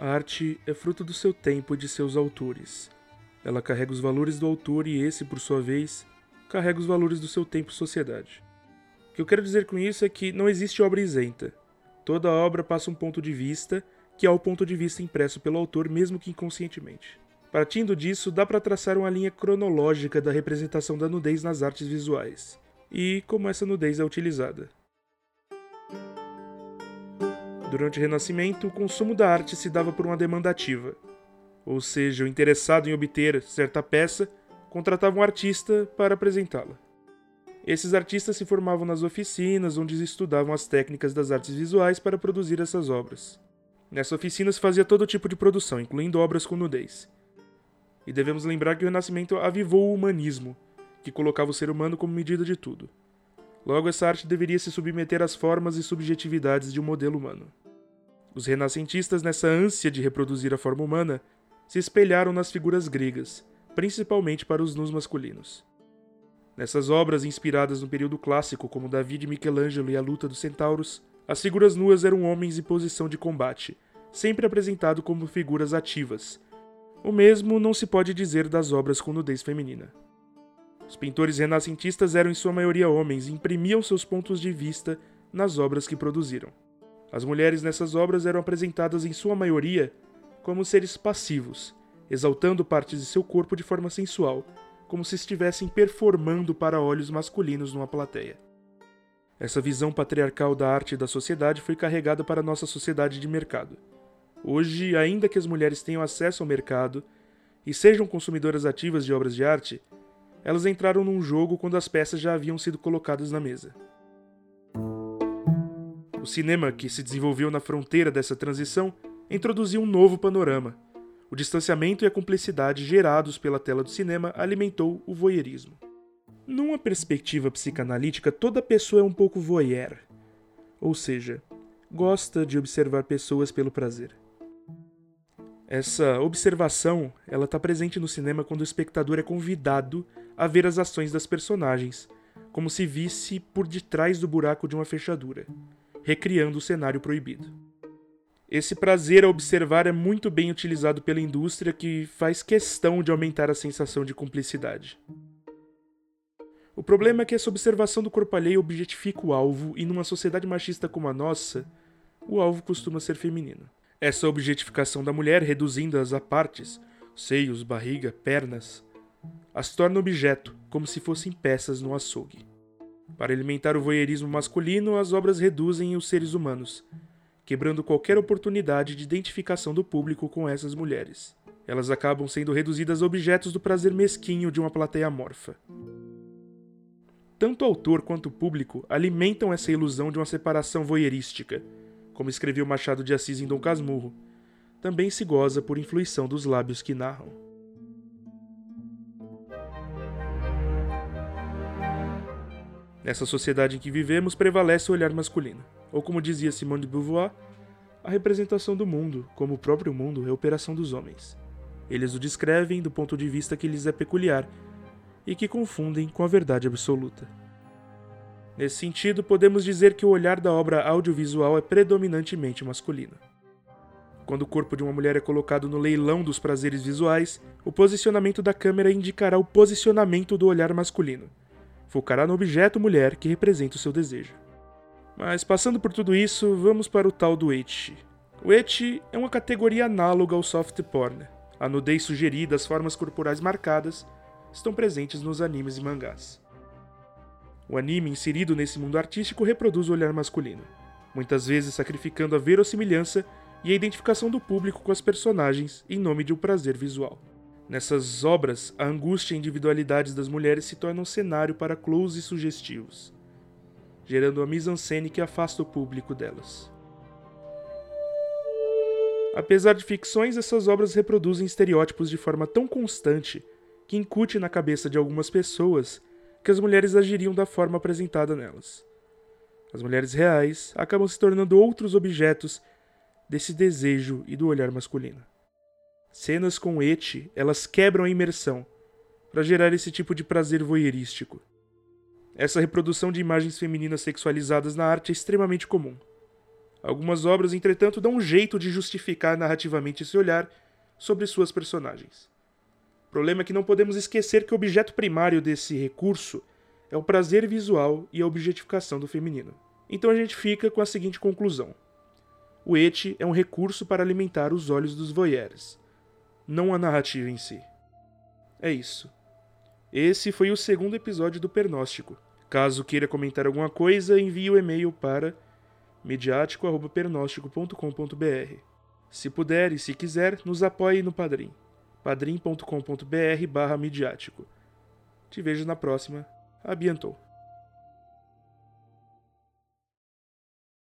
A arte é fruto do seu tempo e de seus autores. Ela carrega os valores do autor e esse, por sua vez, carrega os valores do seu tempo e sociedade. O que eu quero dizer com isso é que não existe obra isenta. Toda obra passa um ponto de vista, que é o ponto de vista impresso pelo autor, mesmo que inconscientemente. Partindo disso, dá para traçar uma linha cronológica da representação da nudez nas artes visuais e como essa nudez é utilizada. Durante o Renascimento, o consumo da arte se dava por uma demanda ativa, ou seja, o interessado em obter certa peça contratava um artista para apresentá-la. Esses artistas se formavam nas oficinas, onde estudavam as técnicas das artes visuais para produzir essas obras. Nessa oficina se fazia todo tipo de produção, incluindo obras com nudez. E devemos lembrar que o Renascimento avivou o humanismo, que colocava o ser humano como medida de tudo. Logo, essa arte deveria se submeter às formas e subjetividades de um modelo humano. Os renascentistas, nessa ânsia de reproduzir a forma humana, se espelharam nas figuras gregas, principalmente para os nus masculinos. Nessas obras inspiradas no período clássico, como Davi de Michelangelo e a Luta dos Centauros, as figuras nuas eram homens em posição de combate, sempre apresentado como figuras ativas. O mesmo não se pode dizer das obras com nudez feminina. Os pintores renascentistas eram em sua maioria homens e imprimiam seus pontos de vista nas obras que produziram. As mulheres nessas obras eram apresentadas em sua maioria como seres passivos, exaltando partes de seu corpo de forma sensual, como se estivessem performando para olhos masculinos numa plateia. Essa visão patriarcal da arte e da sociedade foi carregada para nossa sociedade de mercado. Hoje, ainda que as mulheres tenham acesso ao mercado e sejam consumidoras ativas de obras de arte, elas entraram num jogo quando as peças já haviam sido colocadas na mesa. O cinema, que se desenvolveu na fronteira dessa transição, introduziu um novo panorama. O distanciamento e a cumplicidade gerados pela tela do cinema alimentou o voyeurismo. Numa perspectiva psicanalítica, toda pessoa é um pouco voyeur, ou seja, gosta de observar pessoas pelo prazer. Essa observação, ela está presente no cinema quando o espectador é convidado a ver as ações das personagens, como se visse por detrás do buraco de uma fechadura recriando o cenário proibido. Esse prazer a observar é muito bem utilizado pela indústria que faz questão de aumentar a sensação de cumplicidade. O problema é que essa observação do corpo alheio objetifica o alvo e numa sociedade machista como a nossa, o alvo costuma ser feminino. Essa objetificação da mulher, reduzindo-as a partes, seios, barriga, pernas, as torna objeto, como se fossem peças no açougue. Para alimentar o voyeurismo masculino, as obras reduzem os seres humanos, quebrando qualquer oportunidade de identificação do público com essas mulheres. Elas acabam sendo reduzidas a objetos do prazer mesquinho de uma plateia amorfa. Tanto o autor quanto o público alimentam essa ilusão de uma separação voyeurística, como escreveu Machado de Assis em Dom Casmurro. Também se goza por influição dos lábios que narram. Nessa sociedade em que vivemos prevalece o olhar masculino, ou como dizia Simone de Beauvoir, a representação do mundo, como o próprio mundo, é operação dos homens. Eles o descrevem do ponto de vista que lhes é peculiar e que confundem com a verdade absoluta. Nesse sentido, podemos dizer que o olhar da obra audiovisual é predominantemente masculino. Quando o corpo de uma mulher é colocado no leilão dos prazeres visuais, o posicionamento da câmera indicará o posicionamento do olhar masculino focará no objeto mulher que representa o seu desejo. Mas passando por tudo isso, vamos para o tal do ecchi. O ecchi é uma categoria análoga ao soft porn. A nudez sugerida, as formas corporais marcadas, estão presentes nos animes e mangás. O anime inserido nesse mundo artístico reproduz o olhar masculino, muitas vezes sacrificando a verossimilhança e a identificação do público com as personagens em nome de um prazer visual. Nessas obras, a angústia e individualidades das mulheres se tornam cenário para closes sugestivos, gerando uma mise-en-scène que afasta o público delas. Apesar de ficções, essas obras reproduzem estereótipos de forma tão constante que incute na cabeça de algumas pessoas que as mulheres agiriam da forma apresentada nelas. As mulheres reais acabam se tornando outros objetos desse desejo e do olhar masculino. Cenas com eti, elas quebram a imersão para gerar esse tipo de prazer voyeurístico. Essa reprodução de imagens femininas sexualizadas na arte é extremamente comum. Algumas obras, entretanto, dão um jeito de justificar narrativamente esse olhar sobre suas personagens. Problema é que não podemos esquecer que o objeto primário desse recurso é o prazer visual e a objetificação do feminino. Então a gente fica com a seguinte conclusão: o eti é um recurso para alimentar os olhos dos voyeurs, não a narrativa em si. É isso. Esse foi o segundo episódio do Pernóstico. Caso queira comentar alguma coisa, envie o e-mail para mediático.pernóstico.com.br. Se puder e se quiser, nos apoie no Padrim. padrim.com.br barra midiático. Te vejo na próxima. Abiantou.